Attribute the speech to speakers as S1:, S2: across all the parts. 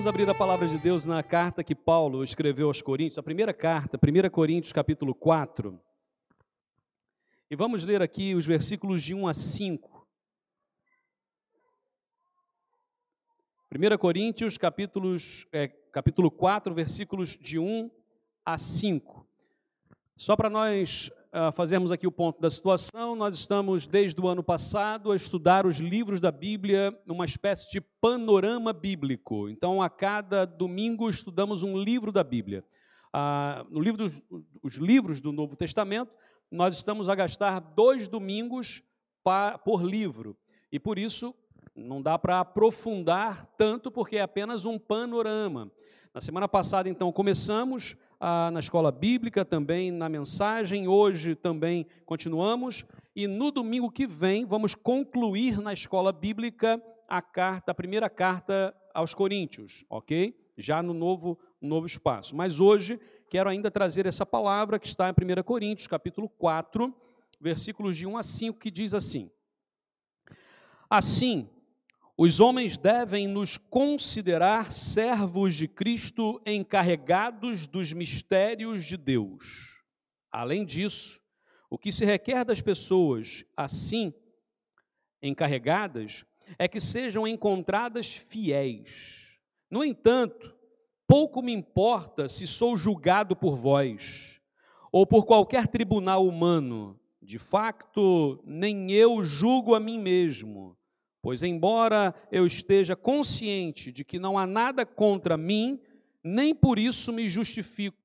S1: Vamos abrir a palavra de Deus na carta que Paulo escreveu aos Coríntios, a primeira carta, 1 Coríntios, capítulo 4. E vamos ler aqui os versículos de 1 a 5. 1 Coríntios, capítulos, é, capítulo 4, versículos de 1 a 5. Só para nós uh, fazermos aqui o ponto da situação, nós estamos, desde o ano passado, a estudar os livros da Bíblia numa espécie de panorama bíblico. Então, a cada domingo, estudamos um livro da Bíblia. Uh, no livro dos os livros do Novo Testamento, nós estamos a gastar dois domingos pa, por livro. E por isso, não dá para aprofundar tanto, porque é apenas um panorama. Na semana passada, então, começamos ah, na escola bíblica, também na mensagem, hoje também continuamos, e no domingo que vem vamos concluir na escola bíblica a carta, a primeira carta aos Coríntios, ok? Já no novo, novo espaço. Mas hoje quero ainda trazer essa palavra que está em 1 Coríntios, capítulo 4, versículos de 1 a 5, que diz assim: Assim, os homens devem nos considerar servos de Cristo encarregados dos mistérios de Deus. Além disso, o que se requer das pessoas assim encarregadas é que sejam encontradas fiéis. No entanto, pouco me importa se sou julgado por vós ou por qualquer tribunal humano. De facto, nem eu julgo a mim mesmo Pois, embora eu esteja consciente de que não há nada contra mim, nem por isso me justifico,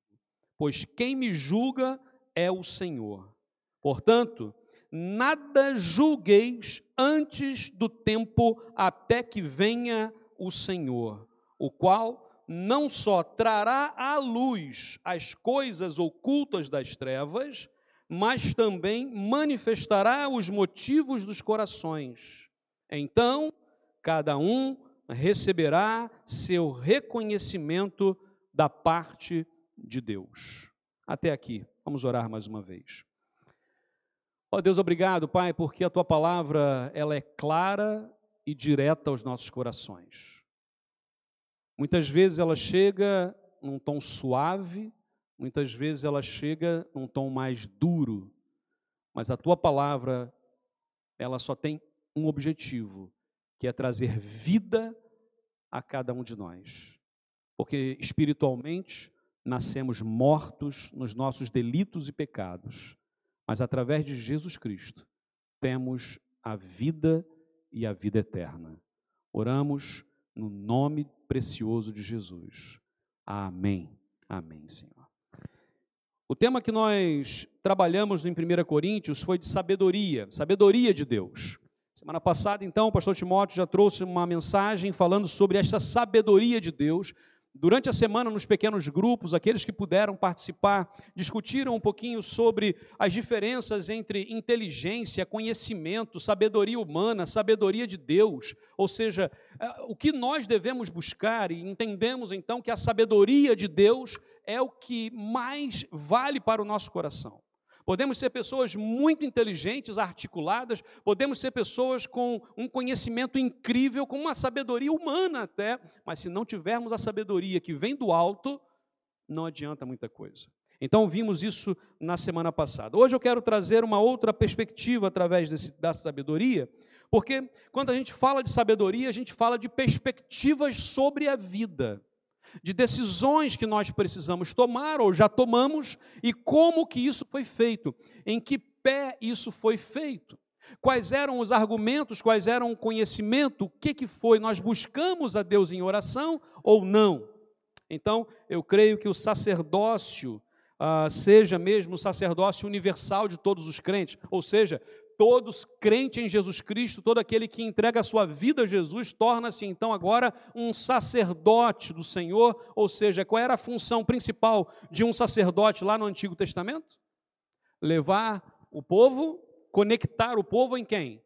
S1: pois quem me julga é o Senhor. Portanto, nada julgueis antes do tempo até que venha o Senhor, o qual não só trará à luz as coisas ocultas das trevas, mas também manifestará os motivos dos corações então, cada um receberá seu reconhecimento da parte de Deus. Até aqui, vamos orar mais uma vez. Ó oh, Deus, obrigado, Pai, porque a tua palavra ela é clara e direta aos nossos corações. Muitas vezes ela chega num tom suave, muitas vezes ela chega num tom mais duro, mas a tua palavra ela só tem um objetivo, que é trazer vida a cada um de nós. Porque espiritualmente nascemos mortos nos nossos delitos e pecados, mas através de Jesus Cristo temos a vida e a vida eterna. Oramos no nome precioso de Jesus. Amém. Amém, Senhor. O tema que nós trabalhamos em 1 Coríntios foi de sabedoria, sabedoria de Deus. Semana passada, então, o pastor Timóteo já trouxe uma mensagem falando sobre esta sabedoria de Deus. Durante a semana, nos pequenos grupos, aqueles que puderam participar discutiram um pouquinho sobre as diferenças entre inteligência, conhecimento, sabedoria humana, sabedoria de Deus. Ou seja, eh, o que nós devemos buscar, e entendemos então que a sabedoria de Deus é o que mais vale para o nosso coração. Podemos ser pessoas muito inteligentes, articuladas, podemos ser pessoas com um conhecimento incrível, com uma sabedoria humana até, mas se não tivermos a sabedoria que vem do alto, não adianta muita coisa. Então vimos isso na semana passada. Hoje eu quero trazer uma outra perspectiva através desse, da sabedoria, porque quando a gente fala de sabedoria, a gente fala de perspectivas sobre a vida de decisões que nós precisamos tomar ou já tomamos e como que isso foi feito, em que pé isso foi feito. Quais eram os argumentos, quais eram o conhecimento, o que, que foi? Nós buscamos a Deus em oração ou não? Então, eu creio que o sacerdócio ah, seja mesmo o sacerdócio universal de todos os crentes, ou seja, todos crente em Jesus Cristo, todo aquele que entrega a sua vida a Jesus, torna-se então agora um sacerdote do Senhor, ou seja, qual era a função principal de um sacerdote lá no Antigo Testamento? Levar o povo, conectar o povo em quem?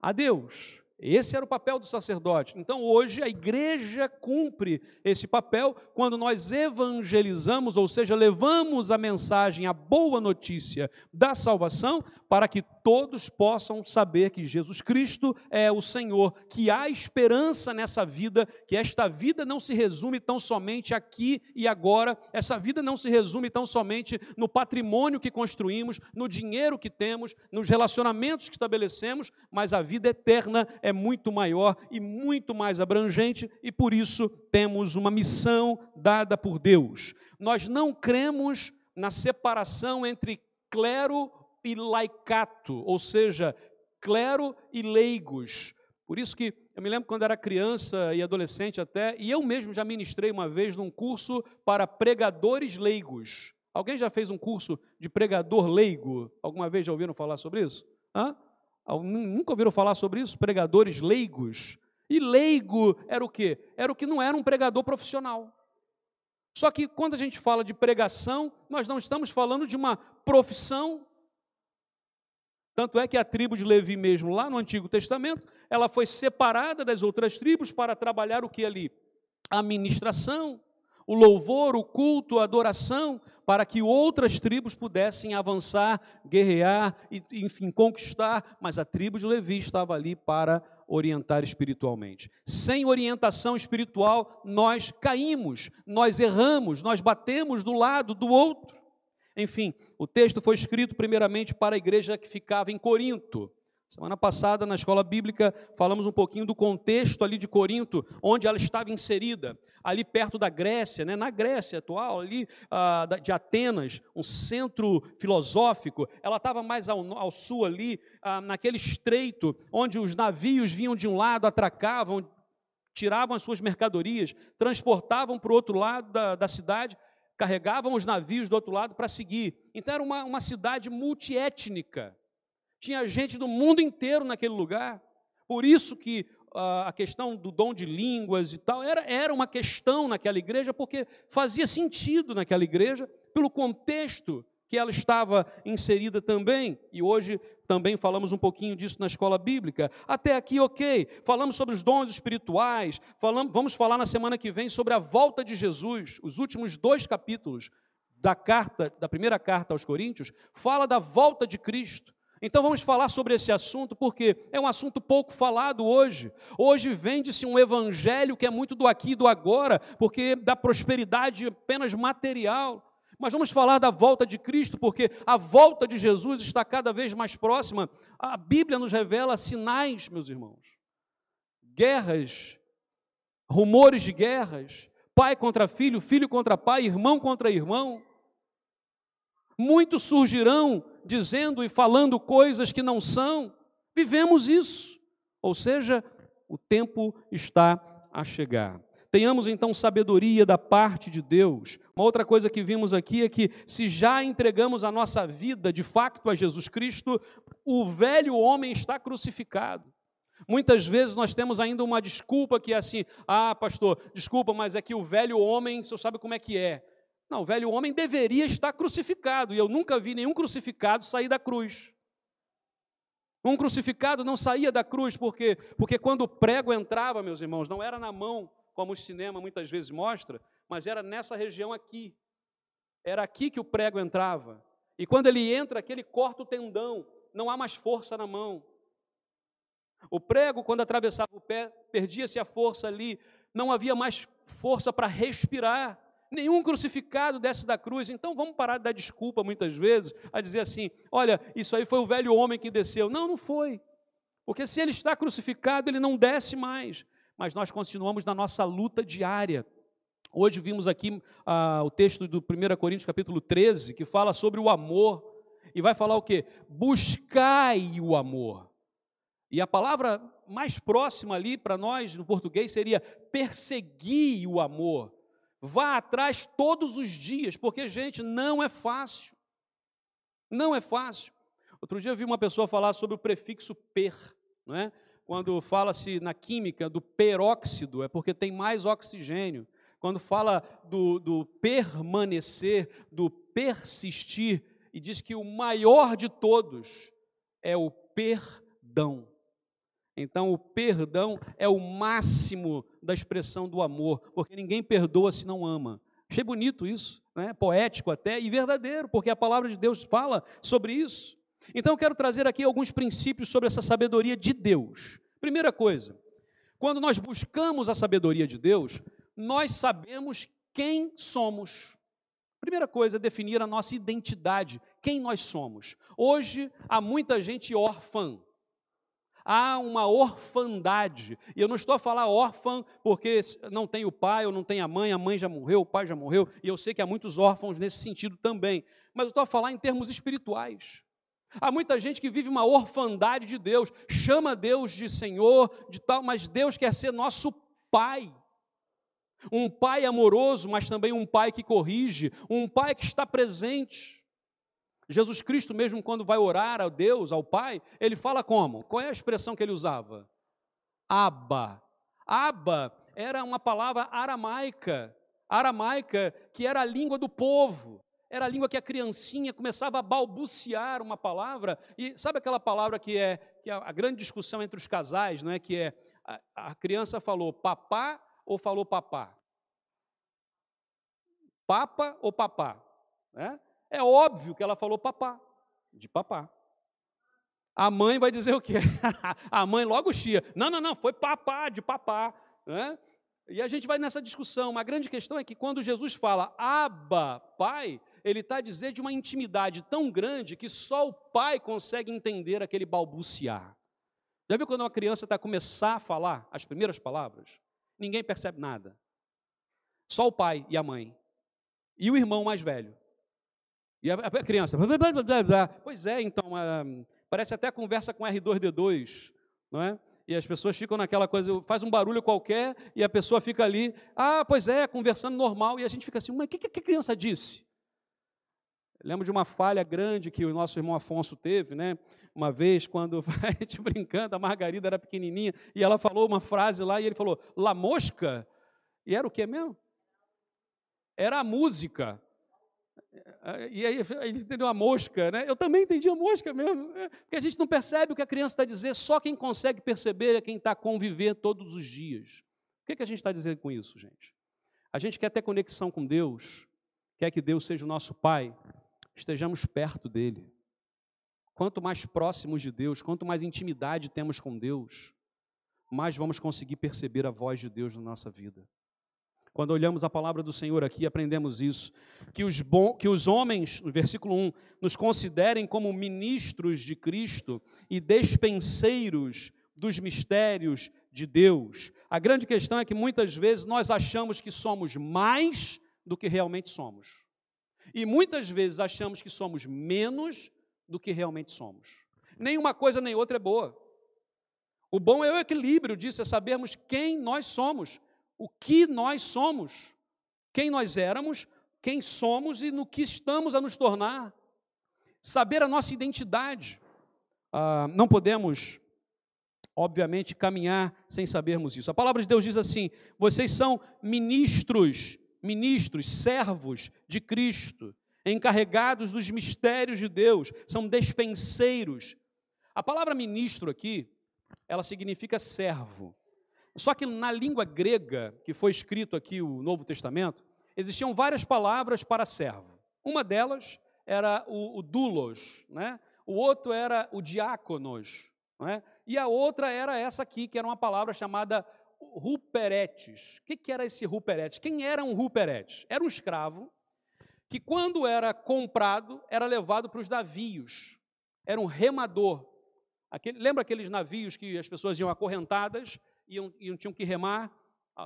S1: A Deus. Esse era o papel do sacerdote. Então, hoje, a igreja cumpre esse papel quando nós evangelizamos, ou seja, levamos a mensagem, a boa notícia da salvação, para que todos possam saber que Jesus Cristo é o Senhor, que há esperança nessa vida, que esta vida não se resume tão somente aqui e agora, essa vida não se resume tão somente no patrimônio que construímos, no dinheiro que temos, nos relacionamentos que estabelecemos, mas a vida eterna é muito maior e muito mais abrangente e por isso temos uma missão dada por Deus. Nós não cremos na separação entre clero e laicato, ou seja, clero e leigos. Por isso que eu me lembro quando era criança e adolescente até, e eu mesmo já ministrei uma vez num curso para pregadores leigos. Alguém já fez um curso de pregador leigo? Alguma vez já ouviram falar sobre isso? Hã? Nunca ouviram falar sobre isso? Pregadores leigos. E leigo era o quê? Era o que não era um pregador profissional. Só que quando a gente fala de pregação, nós não estamos falando de uma profissão. Tanto é que a tribo de Levi mesmo, lá no Antigo Testamento, ela foi separada das outras tribos para trabalhar o que ali? A ministração, o louvor, o culto, a adoração, para que outras tribos pudessem avançar, guerrear e, enfim, conquistar, mas a tribo de Levi estava ali para orientar espiritualmente. Sem orientação espiritual, nós caímos, nós erramos, nós batemos do lado do outro. Enfim, o texto foi escrito primeiramente para a igreja que ficava em Corinto. Semana passada, na escola bíblica, falamos um pouquinho do contexto ali de Corinto, onde ela estava inserida, ali perto da Grécia, né? na Grécia atual, ali ah, de Atenas, um centro filosófico. Ela estava mais ao, ao sul ali, ah, naquele estreito, onde os navios vinham de um lado, atracavam, tiravam as suas mercadorias, transportavam para o outro lado da, da cidade, carregavam os navios do outro lado para seguir. Então era uma, uma cidade multiétnica tinha gente do mundo inteiro naquele lugar. Por isso que uh, a questão do dom de línguas e tal era, era uma questão naquela igreja, porque fazia sentido naquela igreja, pelo contexto que ela estava inserida também, e hoje também falamos um pouquinho disso na escola bíblica. Até aqui, ok. Falamos sobre os dons espirituais, falamos, vamos falar na semana que vem sobre a volta de Jesus. Os últimos dois capítulos da carta, da primeira carta aos Coríntios, fala da volta de Cristo. Então vamos falar sobre esse assunto, porque é um assunto pouco falado hoje. Hoje vende-se um evangelho que é muito do aqui e do agora, porque da prosperidade apenas material. Mas vamos falar da volta de Cristo, porque a volta de Jesus está cada vez mais próxima. A Bíblia nos revela sinais, meus irmãos. Guerras, rumores de guerras, pai contra filho, filho contra pai, irmão contra irmão. Muitos surgirão dizendo e falando coisas que não são. Vivemos isso. Ou seja, o tempo está a chegar. Tenhamos então sabedoria da parte de Deus. Uma outra coisa que vimos aqui é que, se já entregamos a nossa vida de facto a Jesus Cristo, o velho homem está crucificado. Muitas vezes nós temos ainda uma desculpa que é assim: ah, pastor, desculpa, mas é que o velho homem, o senhor sabe como é que é. Não, o velho homem deveria estar crucificado, e eu nunca vi nenhum crucificado sair da cruz. Um crucificado não saía da cruz, porque porque quando o prego entrava, meus irmãos, não era na mão, como o cinema muitas vezes mostra, mas era nessa região aqui. Era aqui que o prego entrava. E quando ele entra, aquele corta o tendão, não há mais força na mão. O prego, quando atravessava o pé, perdia-se a força ali, não havia mais força para respirar nenhum crucificado desce da cruz. Então vamos parar de dar desculpa muitas vezes a dizer assim: olha, isso aí foi o velho homem que desceu. Não, não foi. Porque se ele está crucificado, ele não desce mais. Mas nós continuamos na nossa luta diária. Hoje vimos aqui ah, o texto do 1 Coríntios capítulo 13, que fala sobre o amor. E vai falar o quê? Buscai o amor. E a palavra mais próxima ali para nós no português seria perseguir o amor. Vá atrás todos os dias, porque, gente, não é fácil. Não é fácil. Outro dia eu vi uma pessoa falar sobre o prefixo per, não é? Quando fala-se na química do peróxido, é porque tem mais oxigênio. Quando fala do, do permanecer, do persistir, e diz que o maior de todos é o perdão. Então, o perdão é o máximo da expressão do amor, porque ninguém perdoa se não ama. Achei bonito isso, né? poético até e verdadeiro, porque a palavra de Deus fala sobre isso. Então, eu quero trazer aqui alguns princípios sobre essa sabedoria de Deus. Primeira coisa, quando nós buscamos a sabedoria de Deus, nós sabemos quem somos. Primeira coisa é definir a nossa identidade, quem nós somos. Hoje há muita gente órfã. Há uma orfandade. E eu não estou a falar órfã porque não tem o pai ou não tem a mãe, a mãe já morreu, o pai já morreu, e eu sei que há muitos órfãos nesse sentido também. Mas eu estou a falar em termos espirituais. Há muita gente que vive uma orfandade de Deus, chama Deus de Senhor, de tal, mas Deus quer ser nosso Pai. Um pai amoroso, mas também um pai que corrige, um pai que está presente. Jesus Cristo, mesmo quando vai orar a Deus, ao Pai, ele fala como? Qual é a expressão que ele usava? Abba. Abba era uma palavra aramaica, aramaica que era a língua do povo. Era a língua que a criancinha começava a balbuciar uma palavra, e sabe aquela palavra que é, que é a grande discussão entre os casais, não é? Que é a, a criança falou papá ou falou papá? Papa ou papá? É? É óbvio que ela falou papá, de papá. A mãe vai dizer o quê? a mãe logo chia. Não, não, não, foi papá, de papá. Né? E a gente vai nessa discussão. Uma grande questão é que quando Jesus fala Abba, Pai, ele está a dizer de uma intimidade tão grande que só o pai consegue entender aquele balbuciar. Já viu quando uma criança está a começar a falar as primeiras palavras? Ninguém percebe nada. Só o pai e a mãe. E o irmão mais velho. E a, criança. Pois é, então, parece até conversa com R2D2, não é? E as pessoas ficam naquela coisa, faz um barulho qualquer e a pessoa fica ali, ah, pois é, conversando normal, e a gente fica assim, mas o que, que a criança disse? Lembro de uma falha grande que o nosso irmão Afonso teve, né? Uma vez, quando a gente brincando, a Margarida era pequenininha e ela falou uma frase lá e ele falou, La Mosca? E era o que mesmo? Era a música. E aí ele entendeu a mosca, né? Eu também entendi a mosca mesmo. Né? Porque a gente não percebe o que a criança está dizendo, só quem consegue perceber é quem está a conviver todos os dias. O que, é que a gente está dizendo com isso, gente? A gente quer ter conexão com Deus, quer que Deus seja o nosso Pai, estejamos perto dele. Quanto mais próximos de Deus, quanto mais intimidade temos com Deus, mais vamos conseguir perceber a voz de Deus na nossa vida. Quando olhamos a palavra do Senhor aqui, aprendemos isso, que os, bom, que os homens, no versículo 1, nos considerem como ministros de Cristo e despenseiros dos mistérios de Deus. A grande questão é que muitas vezes nós achamos que somos mais do que realmente somos. E muitas vezes achamos que somos menos do que realmente somos. Nenhuma coisa nem outra é boa. O bom é o equilíbrio disso, é sabermos quem nós somos, o que nós somos, quem nós éramos, quem somos e no que estamos a nos tornar. Saber a nossa identidade. Ah, não podemos, obviamente, caminhar sem sabermos isso. A palavra de Deus diz assim: vocês são ministros ministros, servos de Cristo, encarregados dos mistérios de Deus, são despenseiros. A palavra ministro aqui, ela significa servo. Só que na língua grega, que foi escrito aqui o Novo Testamento, existiam várias palavras para servo. Uma delas era o, o doulos, né? o outro era o diáconos, né? e a outra era essa aqui, que era uma palavra chamada ruperetes. O que, que era esse ruperetes? Quem era um ruperetes? Era um escravo que, quando era comprado, era levado para os navios. Era um remador. Aquele, lembra aqueles navios que as pessoas iam acorrentadas, iam, iam, tinham que remar?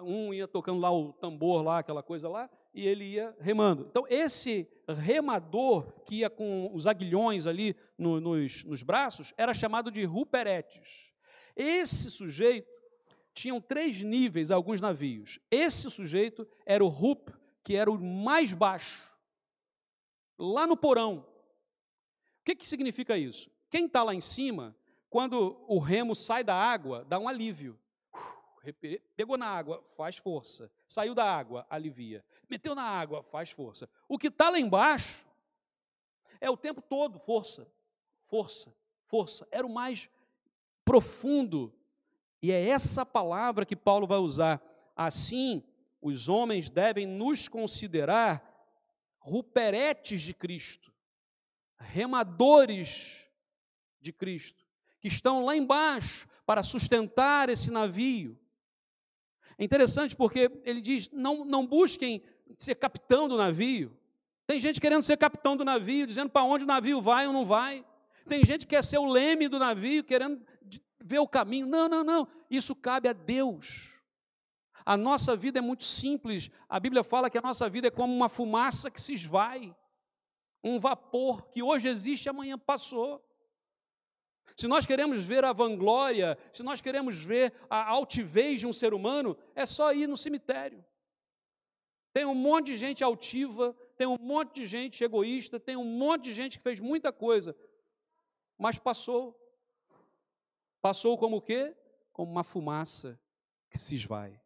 S1: Um ia tocando lá o tambor, lá, aquela coisa lá, e ele ia remando. Então, esse remador que ia com os aguilhões ali no, nos, nos braços era chamado de ruperetes. Esse sujeito tinham três níveis alguns navios. Esse sujeito era o Rup, que era o mais baixo, lá no porão. O que, que significa isso? Quem está lá em cima, quando o remo sai da água, dá um alívio. Pegou na água, faz força. Saiu da água, alivia. Meteu na água, faz força. O que está lá embaixo é o tempo todo força, força, força. Era o mais profundo E é essa palavra que Paulo vai usar. Assim, os homens devem nos considerar ruperetes de Cristo, remadores de Cristo, que estão lá embaixo para sustentar esse navio. É interessante porque ele diz: não, não busquem ser capitão do navio. Tem gente querendo ser capitão do navio, dizendo para onde o navio vai ou não vai. Tem gente que quer ser o leme do navio, querendo ver o caminho. Não, não, não. Isso cabe a Deus. A nossa vida é muito simples. A Bíblia fala que a nossa vida é como uma fumaça que se esvai, um vapor que hoje existe amanhã passou. Se nós queremos ver a vanglória, se nós queremos ver a altivez de um ser humano, é só ir no cemitério. Tem um monte de gente altiva, tem um monte de gente egoísta, tem um monte de gente que fez muita coisa, mas passou. Passou como o quê? Como uma fumaça que se esvai.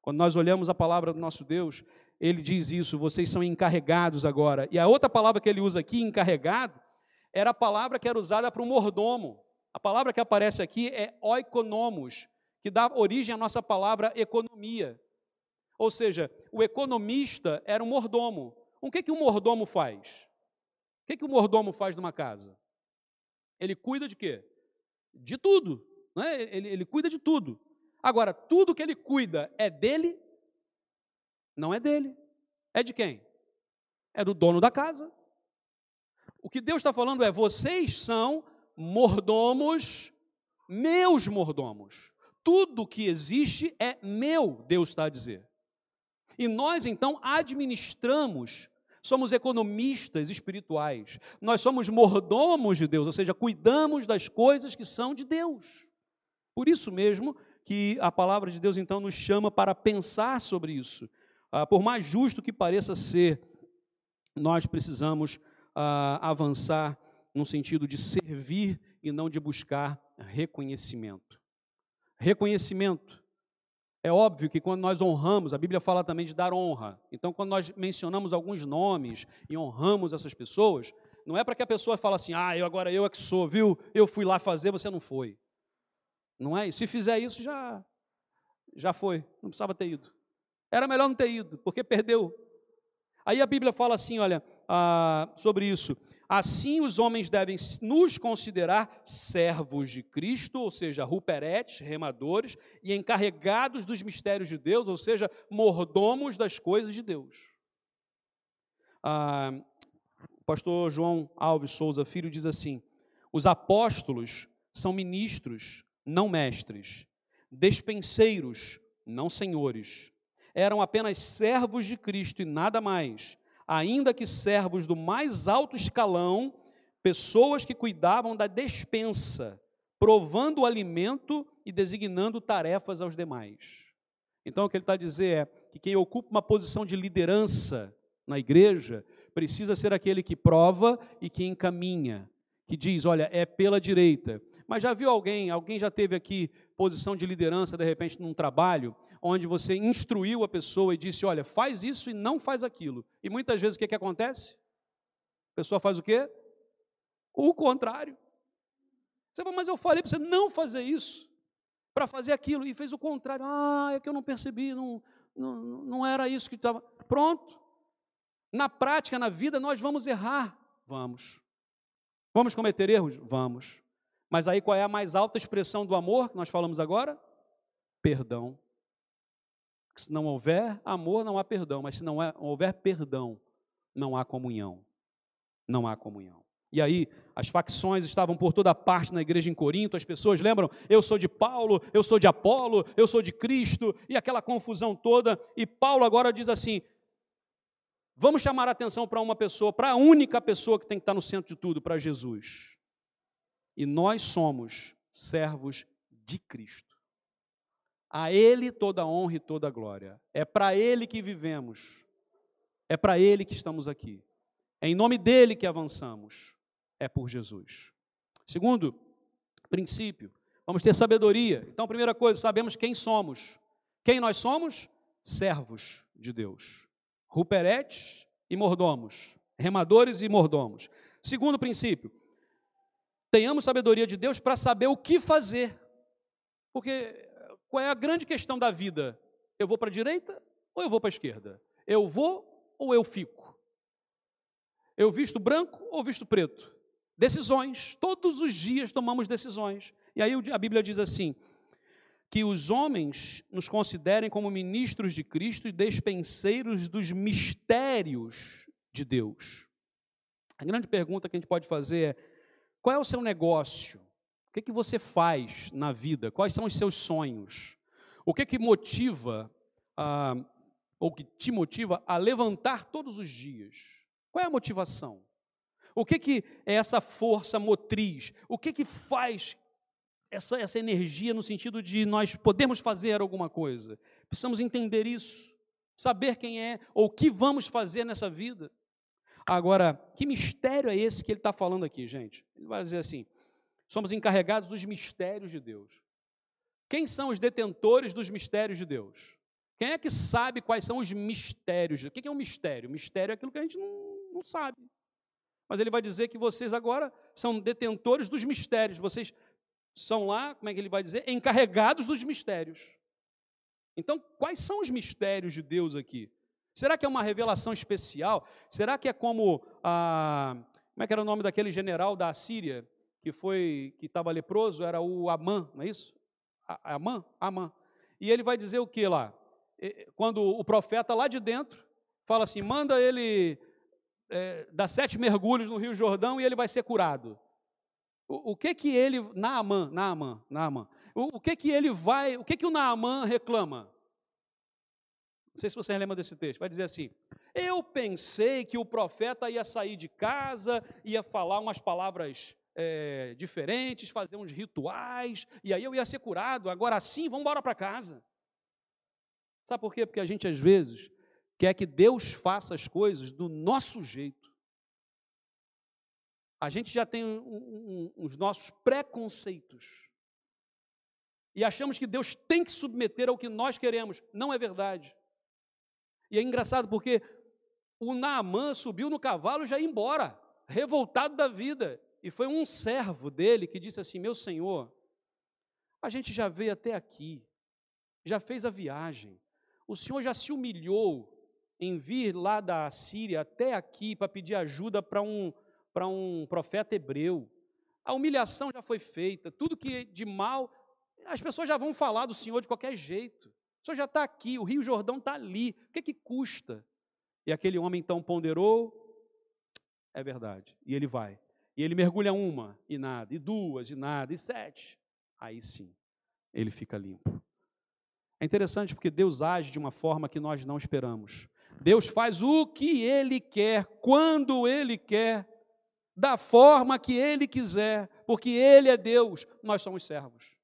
S1: Quando nós olhamos a palavra do nosso Deus, ele diz isso, vocês são encarregados agora. E a outra palavra que ele usa aqui, encarregado, era a palavra que era usada para o mordomo. A palavra que aparece aqui é oikonomos, que dá origem à nossa palavra economia. Ou seja, o economista era um mordomo. O que, que o mordomo faz? O que, que o mordomo faz numa casa? Ele cuida de quê? De tudo. Não é? ele, ele cuida de tudo. Agora, tudo que ele cuida é dele? Não é dele. É de quem? É do dono da casa. O que Deus está falando é: vocês são mordomos, meus mordomos. Tudo que existe é meu, Deus está a dizer. E nós então administramos, somos economistas espirituais, nós somos mordomos de Deus, ou seja, cuidamos das coisas que são de Deus. Por isso mesmo que a palavra de Deus então nos chama para pensar sobre isso. Ah, por mais justo que pareça ser, nós precisamos ah, avançar no sentido de servir e não de buscar reconhecimento. Reconhecimento. É óbvio que quando nós honramos, a Bíblia fala também de dar honra. Então, quando nós mencionamos alguns nomes e honramos essas pessoas, não é para que a pessoa fale assim, ah, eu agora eu é que sou, viu? Eu fui lá fazer, você não foi. Não é? Se fizer isso, já, já foi, não precisava ter ido. Era melhor não ter ido, porque perdeu. Aí a Bíblia fala assim, olha, ah, sobre isso. Assim os homens devem nos considerar servos de Cristo, ou seja, ruperetes, remadores, e encarregados dos mistérios de Deus, ou seja, mordomos das coisas de Deus. Ah, o pastor João Alves Souza Filho diz assim: os apóstolos são ministros não mestres, despenseiros, não senhores. Eram apenas servos de Cristo e nada mais, ainda que servos do mais alto escalão, pessoas que cuidavam da despensa, provando o alimento e designando tarefas aos demais. Então, o que ele está a dizer é que quem ocupa uma posição de liderança na igreja precisa ser aquele que prova e que encaminha, que diz: olha, é pela direita, mas já viu alguém, alguém já teve aqui posição de liderança, de repente, num trabalho, onde você instruiu a pessoa e disse: olha, faz isso e não faz aquilo. E muitas vezes o que, que acontece? A pessoa faz o quê? O contrário. Você fala, mas eu falei para você não fazer isso, para fazer aquilo, e fez o contrário. Ah, é que eu não percebi, não, não, não era isso que estava. Pronto. Na prática, na vida, nós vamos errar. Vamos. Vamos cometer erros? Vamos. Mas aí qual é a mais alta expressão do amor que nós falamos agora? Perdão. Se não houver amor, não há perdão. Mas se não houver perdão, não há comunhão. Não há comunhão. E aí, as facções estavam por toda parte na igreja em Corinto, as pessoas lembram, eu sou de Paulo, eu sou de Apolo, eu sou de Cristo, e aquela confusão toda. E Paulo agora diz assim: vamos chamar a atenção para uma pessoa, para a única pessoa que tem que estar no centro de tudo, para Jesus. E nós somos servos de Cristo. A Ele toda a honra e toda a glória. É para Ele que vivemos. É para Ele que estamos aqui. É em nome dele que avançamos. É por Jesus. Segundo princípio, vamos ter sabedoria. Então, primeira coisa, sabemos quem somos. Quem nós somos? Servos de Deus. Ruperetes e mordomos. Remadores e mordomos. Segundo princípio, tenhamos sabedoria de Deus para saber o que fazer. Porque qual é a grande questão da vida? Eu vou para a direita ou eu vou para a esquerda? Eu vou ou eu fico? Eu visto branco ou visto preto? Decisões. Todos os dias tomamos decisões. E aí a Bíblia diz assim: que os homens nos considerem como ministros de Cristo e despenseiros dos mistérios de Deus. A grande pergunta que a gente pode fazer é: qual é o seu negócio? Que, que você faz na vida? Quais são os seus sonhos? O que, que motiva, ah, ou que te motiva a levantar todos os dias? Qual é a motivação? O que, que é essa força motriz? O que, que faz essa, essa energia no sentido de nós podemos fazer alguma coisa? Precisamos entender isso, saber quem é ou o que vamos fazer nessa vida. Agora, que mistério é esse que ele está falando aqui, gente? Ele vai dizer assim: somos encarregados dos mistérios de Deus. Quem são os detentores dos mistérios de Deus? Quem é que sabe quais são os mistérios? O que é um mistério? Mistério é aquilo que a gente não, não sabe. Mas ele vai dizer que vocês agora são detentores dos mistérios. Vocês são lá, como é que ele vai dizer? Encarregados dos mistérios. Então, quais são os mistérios de Deus aqui? Será que é uma revelação especial? Será que é como a. Como é que era o nome daquele general da Síria que foi que estava leproso? Era o Amã, não é isso? Amã? Amã. E ele vai dizer o que lá? Quando o profeta lá de dentro fala assim: manda ele é, dar sete mergulhos no Rio Jordão e ele vai ser curado. O, o que que ele, Naamã, Naamã, Naamã, o, o que que ele vai, o que que o Naamã reclama? Não sei se você lembra desse texto. Vai dizer assim: Eu pensei que o profeta ia sair de casa, ia falar umas palavras é, diferentes, fazer uns rituais, e aí eu ia ser curado. Agora sim, vamos embora para casa. Sabe por quê? Porque a gente às vezes quer que Deus faça as coisas do nosso jeito. A gente já tem um, um, os nossos preconceitos. E achamos que Deus tem que submeter ao que nós queremos. Não é verdade. E é engraçado porque o Naamã subiu no cavalo e já ia embora, revoltado da vida. E foi um servo dele que disse assim: Meu senhor, a gente já veio até aqui, já fez a viagem, o senhor já se humilhou em vir lá da Síria até aqui para pedir ajuda para um, para um profeta hebreu. A humilhação já foi feita, tudo que de mal, as pessoas já vão falar do Senhor de qualquer jeito. O Senhor já está aqui, o Rio Jordão está ali, o que, que custa? E aquele homem então ponderou, é verdade, e ele vai. E ele mergulha uma, e nada, e duas, e nada, e sete. Aí sim, ele fica limpo. É interessante porque Deus age de uma forma que nós não esperamos. Deus faz o que Ele quer, quando Ele quer, da forma que Ele quiser, porque Ele é Deus, nós somos servos.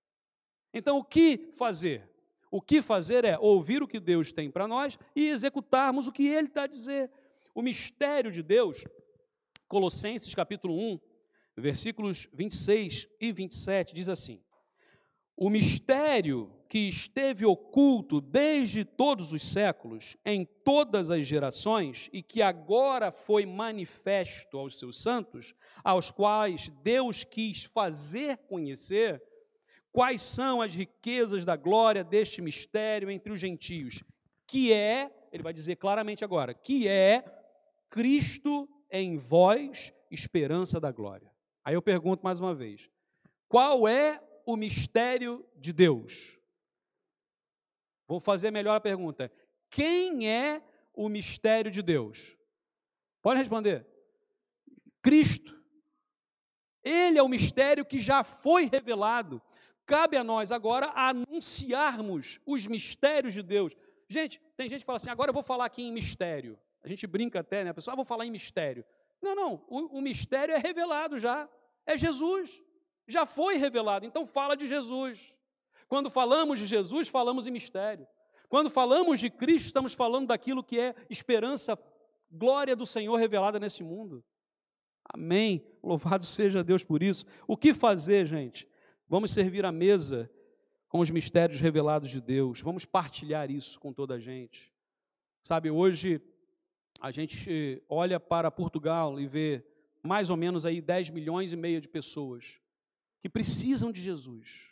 S1: Então, o que fazer? O que fazer é ouvir o que Deus tem para nós e executarmos o que Ele está a dizer. O mistério de Deus, Colossenses capítulo 1, versículos 26 e 27, diz assim: O mistério que esteve oculto desde todos os séculos, em todas as gerações, e que agora foi manifesto aos seus santos, aos quais Deus quis fazer conhecer quais são as riquezas da glória deste mistério entre os gentios, que é, ele vai dizer claramente agora, que é Cristo em vós, esperança da glória. Aí eu pergunto mais uma vez: qual é o mistério de Deus? Vou fazer melhor a pergunta: quem é o mistério de Deus? Pode responder. Cristo. Ele é o mistério que já foi revelado. Cabe a nós agora anunciarmos os mistérios de Deus. Gente, tem gente que fala assim: agora eu vou falar aqui em mistério. A gente brinca até, né? A pessoa, ah, vou falar em mistério. Não, não, o, o mistério é revelado já. É Jesus. Já foi revelado. Então fala de Jesus. Quando falamos de Jesus, falamos em mistério. Quando falamos de Cristo, estamos falando daquilo que é esperança, glória do Senhor revelada nesse mundo. Amém. Louvado seja Deus por isso. O que fazer, gente? Vamos servir a mesa com os mistérios revelados de Deus. Vamos partilhar isso com toda a gente. Sabe, hoje a gente olha para Portugal e vê mais ou menos aí 10 milhões e meio de pessoas que precisam de Jesus.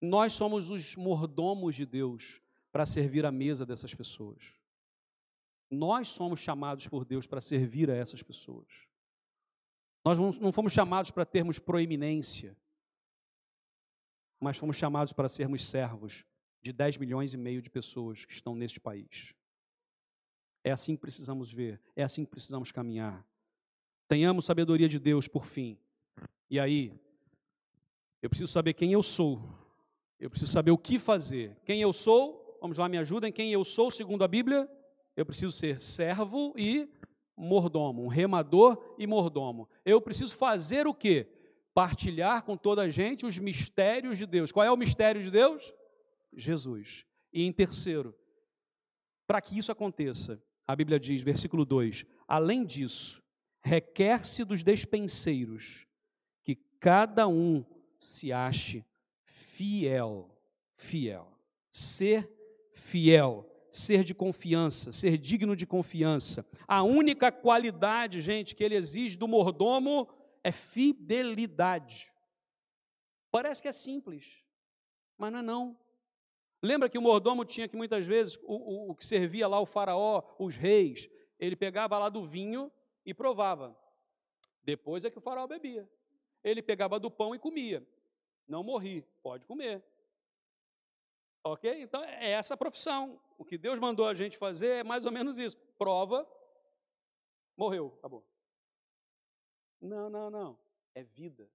S1: Nós somos os mordomos de Deus para servir a mesa dessas pessoas. Nós somos chamados por Deus para servir a essas pessoas. Nós não fomos chamados para termos proeminência, mas fomos chamados para sermos servos de 10 milhões e meio de pessoas que estão neste país. É assim que precisamos ver, é assim que precisamos caminhar. Tenhamos sabedoria de Deus por fim. E aí, eu preciso saber quem eu sou, eu preciso saber o que fazer. Quem eu sou, vamos lá, me ajudem. Quem eu sou, segundo a Bíblia, eu preciso ser servo e mordomo, um remador e mordomo. Eu preciso fazer o quê? Partilhar com toda a gente os mistérios de Deus. Qual é o mistério de Deus? Jesus. E em terceiro, para que isso aconteça, a Bíblia diz, versículo 2: além disso, requer-se dos despenseiros que cada um se ache fiel. Fiel. Ser fiel ser de confiança, ser digno de confiança. A única qualidade, gente, que ele exige do mordomo é fidelidade. Parece que é simples, mas não é não. Lembra que o mordomo tinha que muitas vezes, o, o, o que servia lá o faraó, os reis, ele pegava lá do vinho e provava. Depois é que o faraó bebia. Ele pegava do pão e comia. Não morri, pode comer. Ok? Então é essa a profissão. O que Deus mandou a gente fazer é mais ou menos isso. Prova, morreu, acabou. Não, não, não. É vida.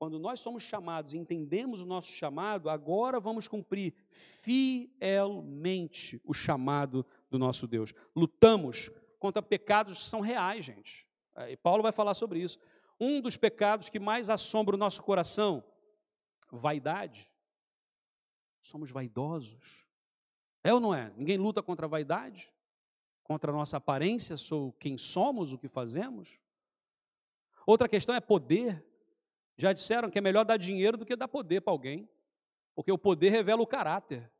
S1: Quando nós somos chamados e entendemos o nosso chamado, agora vamos cumprir fielmente o chamado do nosso Deus. Lutamos contra pecados que são reais, gente. E Paulo vai falar sobre isso. Um dos pecados que mais assombra o nosso coração, vaidade. Somos vaidosos. É ou não é? Ninguém luta contra a vaidade, contra a nossa aparência, sou quem somos, o que fazemos. Outra questão é poder. Já disseram que é melhor dar dinheiro do que dar poder para alguém, porque o poder revela o caráter.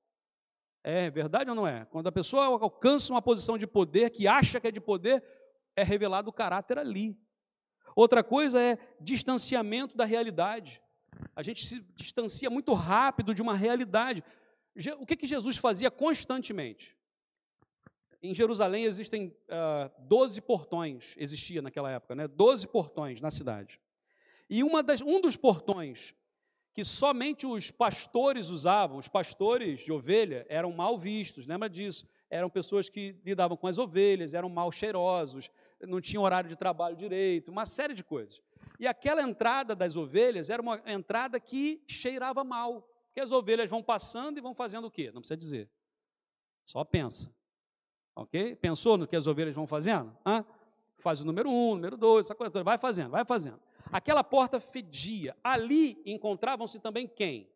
S1: É verdade ou não é? Quando a pessoa alcança uma posição de poder, que acha que é de poder, é revelado o caráter ali. Outra coisa é distanciamento da realidade. A gente se distancia muito rápido de uma realidade. O que, que Jesus fazia constantemente? Em Jerusalém existem uh, 12 portões, existia naquela época, né? 12 portões na cidade. E uma das, um dos portões que somente os pastores usavam, os pastores de ovelha eram mal vistos, lembra disso? Eram pessoas que lidavam com as ovelhas, eram mal cheirosos, não tinham horário de trabalho direito, uma série de coisas. E aquela entrada das ovelhas era uma entrada que cheirava mal, que as ovelhas vão passando e vão fazendo o quê? Não precisa dizer. Só pensa. Ok? Pensou no que as ovelhas vão fazendo? Hã? Faz o número um, número dois, essa coisa toda. Vai fazendo, vai fazendo. Aquela porta fedia. Ali encontravam-se também quem?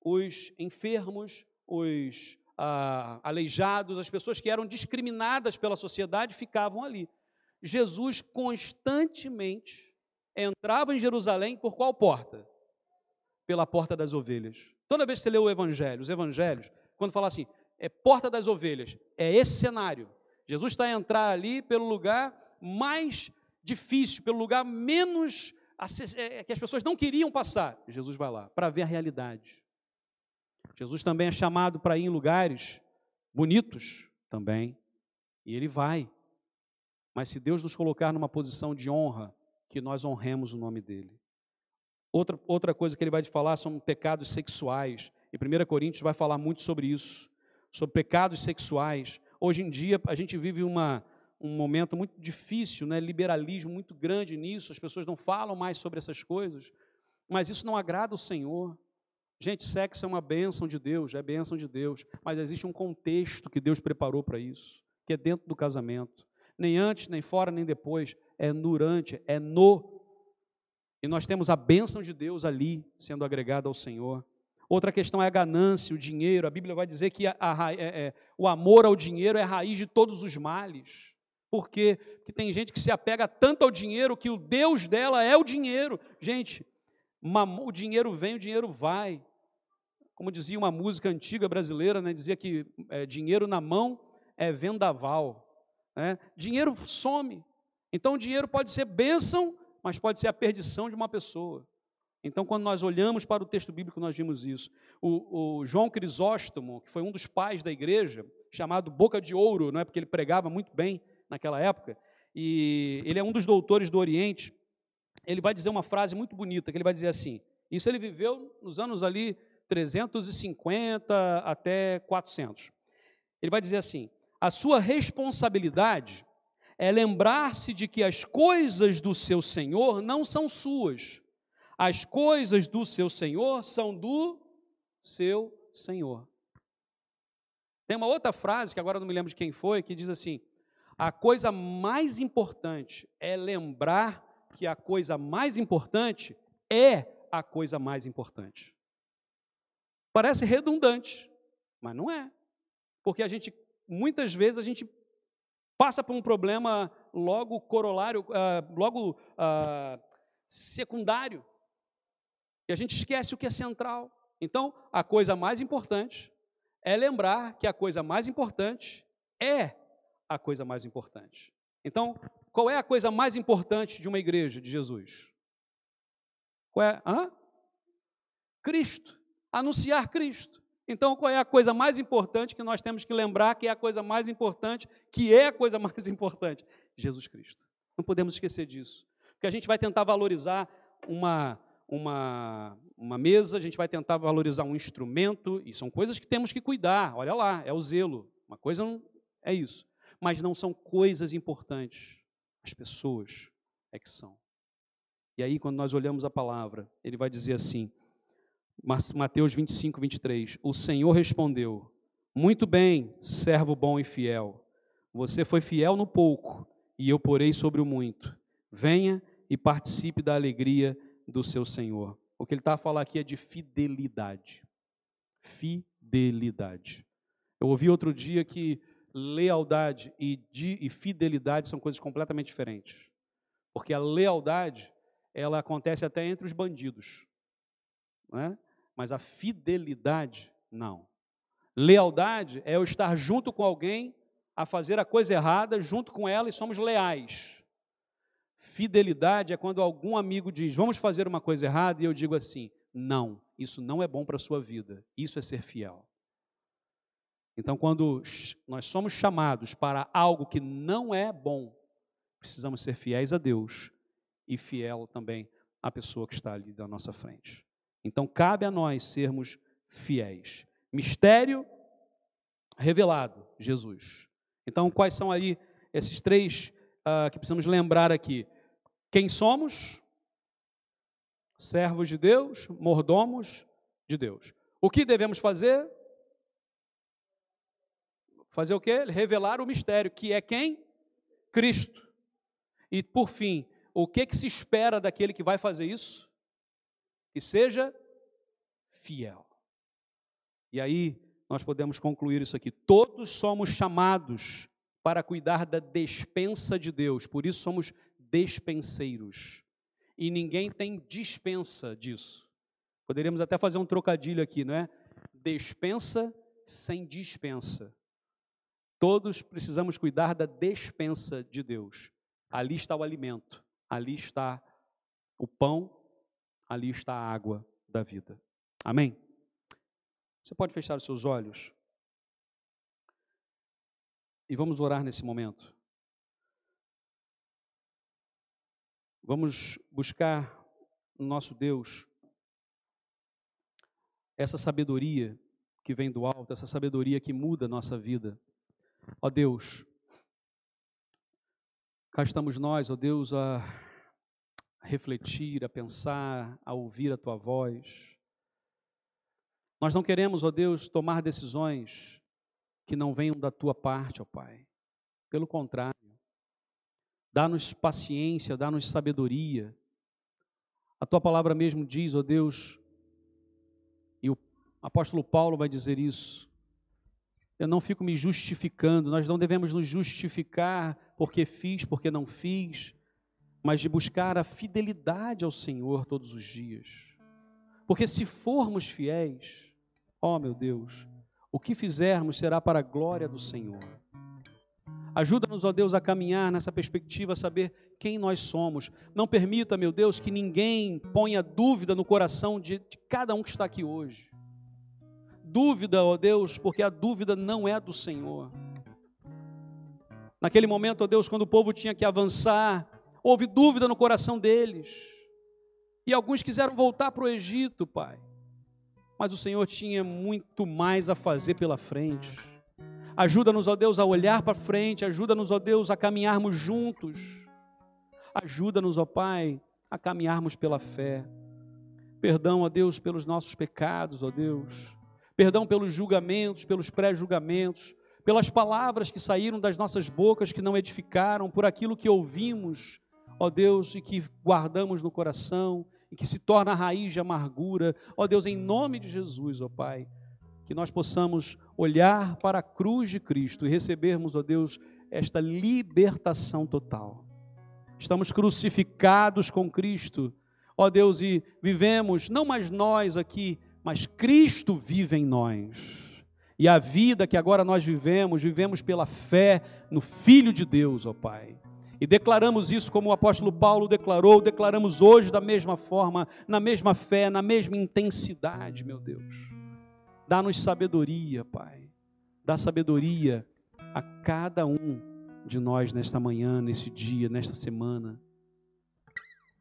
S1: Os enfermos, os ah, aleijados, as pessoas que eram discriminadas pela sociedade ficavam ali. Jesus constantemente entrava em Jerusalém por qual porta? Pela porta das ovelhas. Toda vez que você lê o Evangelho, os Evangelhos, quando fala assim, é porta das ovelhas, é esse cenário. Jesus está a entrar ali pelo lugar mais difícil, pelo lugar menos é, é, que as pessoas não queriam passar. Jesus vai lá para ver a realidade. Jesus também é chamado para ir em lugares bonitos também, e ele vai. Mas se Deus nos colocar numa posição de honra, que nós honremos o nome dele. Outra, outra coisa que ele vai te falar são pecados sexuais. E 1 Coríntios vai falar muito sobre isso, sobre pecados sexuais. Hoje em dia a gente vive uma, um momento muito difícil, né? liberalismo muito grande nisso, as pessoas não falam mais sobre essas coisas, mas isso não agrada o Senhor. Gente, sexo é uma bênção de Deus, é bênção de Deus, mas existe um contexto que Deus preparou para isso, que é dentro do casamento. Nem antes, nem fora, nem depois é durante, é no. E nós temos a bênção de Deus ali sendo agregada ao Senhor. Outra questão é a ganância, o dinheiro. A Bíblia vai dizer que a, a, é, é, o amor ao dinheiro é a raiz de todos os males. Por quê? Porque tem gente que se apega tanto ao dinheiro que o Deus dela é o dinheiro. Gente, o dinheiro vem, o dinheiro vai. Como dizia uma música antiga brasileira, né, dizia que é, dinheiro na mão é vendaval. Né? Dinheiro some. Então o dinheiro pode ser bênção, mas pode ser a perdição de uma pessoa. Então, quando nós olhamos para o texto bíblico, nós vimos isso. O, o, João Crisóstomo, que foi um dos pais da igreja, chamado Boca de Ouro, não é porque ele pregava muito bem naquela época, e ele é um dos doutores do Oriente. Ele vai dizer uma frase muito bonita, que ele vai dizer assim: isso ele viveu nos anos ali 350 até 400. Ele vai dizer assim: a sua responsabilidade é lembrar-se de que as coisas do seu Senhor não são suas as coisas do seu Senhor são do seu Senhor. Tem uma outra frase, que agora não me lembro de quem foi, que diz assim: a coisa mais importante é lembrar que a coisa mais importante é a coisa mais importante. Parece redundante, mas não é. Porque a gente, muitas vezes, a gente passa por um problema logo corolário, uh, logo uh, secundário. E a gente esquece o que é central. Então, a coisa mais importante é lembrar que a coisa mais importante é a coisa mais importante. Então, qual é a coisa mais importante de uma igreja de Jesus? Qual é? Hã? Cristo. Anunciar Cristo. Então, qual é a coisa mais importante que nós temos que lembrar que é a coisa mais importante, que é a coisa mais importante? Jesus Cristo. Não podemos esquecer disso. Porque a gente vai tentar valorizar uma uma, uma mesa, a gente vai tentar valorizar um instrumento, e são coisas que temos que cuidar, olha lá, é o zelo. Uma coisa não, é isso. Mas não são coisas importantes. As pessoas é que são. E aí, quando nós olhamos a palavra, ele vai dizer assim, Mateus 25, 23: O Senhor respondeu: Muito bem, servo bom e fiel. Você foi fiel no pouco, e eu porei sobre o muito. Venha e participe da alegria do seu Senhor. O que ele está a falar aqui é de fidelidade. Fidelidade. Eu ouvi outro dia que lealdade e, de, e fidelidade são coisas completamente diferentes. Porque a lealdade, ela acontece até entre os bandidos. Não é? Mas a fidelidade, não. Lealdade é eu estar junto com alguém a fazer a coisa errada, junto com ela e somos leais. Fidelidade é quando algum amigo diz, vamos fazer uma coisa errada, e eu digo assim: não, isso não é bom para a sua vida, isso é ser fiel. Então, quando nós somos chamados para algo que não é bom, precisamos ser fiéis a Deus e fiel também à pessoa que está ali da nossa frente. Então, cabe a nós sermos fiéis. Mistério revelado, Jesus. Então, quais são aí esses três uh, que precisamos lembrar aqui? Quem somos? Servos de Deus, mordomos de Deus. O que devemos fazer? Fazer o quê? Revelar o mistério, que é quem? Cristo. E por fim, o que, que se espera daquele que vai fazer isso? Que seja fiel. E aí nós podemos concluir isso aqui. Todos somos chamados para cuidar da despensa de Deus, por isso somos despenseiros. E ninguém tem dispensa disso. Poderíamos até fazer um trocadilho aqui, não é? Despensa sem dispensa. Todos precisamos cuidar da despensa de Deus. Ali está o alimento, ali está o pão, ali está a água da vida. Amém? Você pode fechar os seus olhos? E vamos orar nesse momento. Vamos buscar no nosso Deus essa sabedoria que vem do alto, essa sabedoria que muda a nossa vida. Ó Deus, cá estamos nós, ó Deus, a refletir, a pensar, a ouvir a tua voz. Nós não queremos, ó Deus, tomar decisões que não venham da tua parte, ó Pai. Pelo contrário, dá-nos paciência, dá-nos sabedoria. A tua palavra mesmo diz, ó Deus, e o apóstolo Paulo vai dizer isso. Eu não fico me justificando, nós não devemos nos justificar porque fiz, porque não fiz, mas de buscar a fidelidade ao Senhor todos os dias. Porque se formos fiéis, ó oh meu Deus, o que fizermos será para a glória do Senhor. Ajuda-nos, ó Deus, a caminhar nessa perspectiva, a saber quem nós somos. Não permita, meu Deus, que ninguém ponha dúvida no coração de, de cada um que está aqui hoje. Dúvida, ó Deus, porque a dúvida não é do Senhor. Naquele momento, ó Deus, quando o povo tinha que avançar, houve dúvida no coração deles. E alguns quiseram voltar para o Egito, Pai. Mas o Senhor tinha muito mais a fazer pela frente. Ajuda-nos, ó Deus, a olhar para frente, ajuda-nos, ó Deus, a caminharmos juntos. Ajuda-nos, ó Pai, a caminharmos pela fé. Perdão, ó Deus, pelos nossos pecados, ó Deus. Perdão pelos julgamentos, pelos pré-julgamentos pelas palavras que saíram das nossas bocas que não edificaram, por aquilo que ouvimos, ó Deus, e que guardamos no coração, e que se torna a raiz de amargura. Ó Deus, em nome de Jesus, ó Pai, que nós possamos olhar para a cruz de Cristo e recebermos, ó Deus, esta libertação total. Estamos crucificados com Cristo, ó Deus, e vivemos, não mais nós aqui, mas Cristo vive em nós. E a vida que agora nós vivemos, vivemos pela fé no Filho de Deus, ó Pai. E declaramos isso como o apóstolo Paulo declarou, declaramos hoje da mesma forma, na mesma fé, na mesma intensidade, meu Deus. Dá-nos sabedoria, Pai. Dá sabedoria a cada um de nós nesta manhã, nesse dia, nesta semana.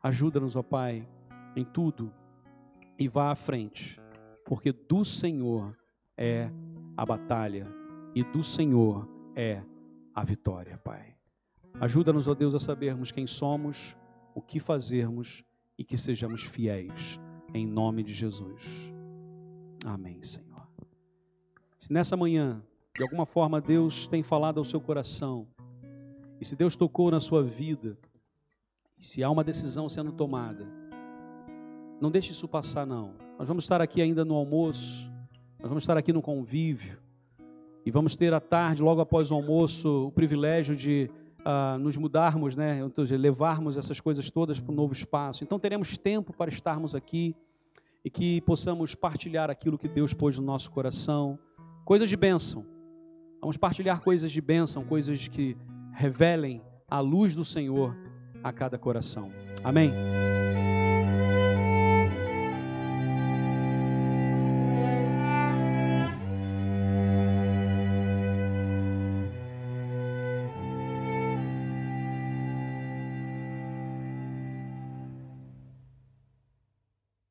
S1: Ajuda-nos, ó Pai, em tudo e vá à frente, porque do Senhor é a batalha e do Senhor é a vitória, Pai. Ajuda-nos, ó Deus, a sabermos quem somos, o que fazermos e que sejamos fiéis, em nome de Jesus. Amém, Senhor. Se nessa manhã, de alguma forma, Deus tem falado ao seu coração, e se Deus tocou na sua vida, e se há uma decisão sendo tomada, não deixe isso passar, não. Nós vamos estar aqui ainda no almoço, nós vamos estar aqui no convívio e vamos ter à tarde, logo após o almoço, o privilégio de uh, nos mudarmos, né? Seja, levarmos essas coisas todas para um novo espaço. Então teremos tempo para estarmos aqui e que possamos partilhar aquilo que Deus pôs no nosso coração, coisas de bênção. Vamos partilhar coisas de bênção, coisas que revelem a luz do Senhor a cada coração. Amém?